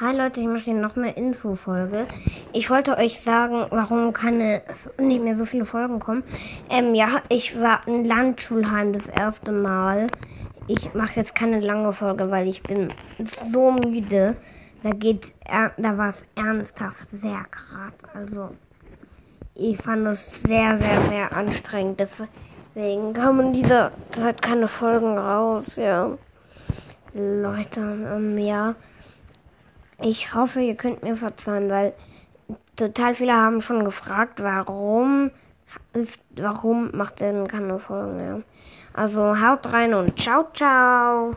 Hi Leute, ich mache hier noch eine Infofolge. Ich wollte euch sagen, warum keine nicht mehr so viele Folgen kommen. Ähm, ja, ich war in Landschulheim das erste Mal. Ich mache jetzt keine lange Folge, weil ich bin so müde. Da geht, da war es ernsthaft sehr krass. Also ich fand es sehr, sehr, sehr anstrengend. Deswegen kommen diese Zeit keine Folgen raus. Ja, Leute, ähm, ja. Ich hoffe, ihr könnt mir verzeihen, weil total viele haben schon gefragt, warum ist, warum macht denn keine Folgen mehr. Also haut rein und ciao, ciao.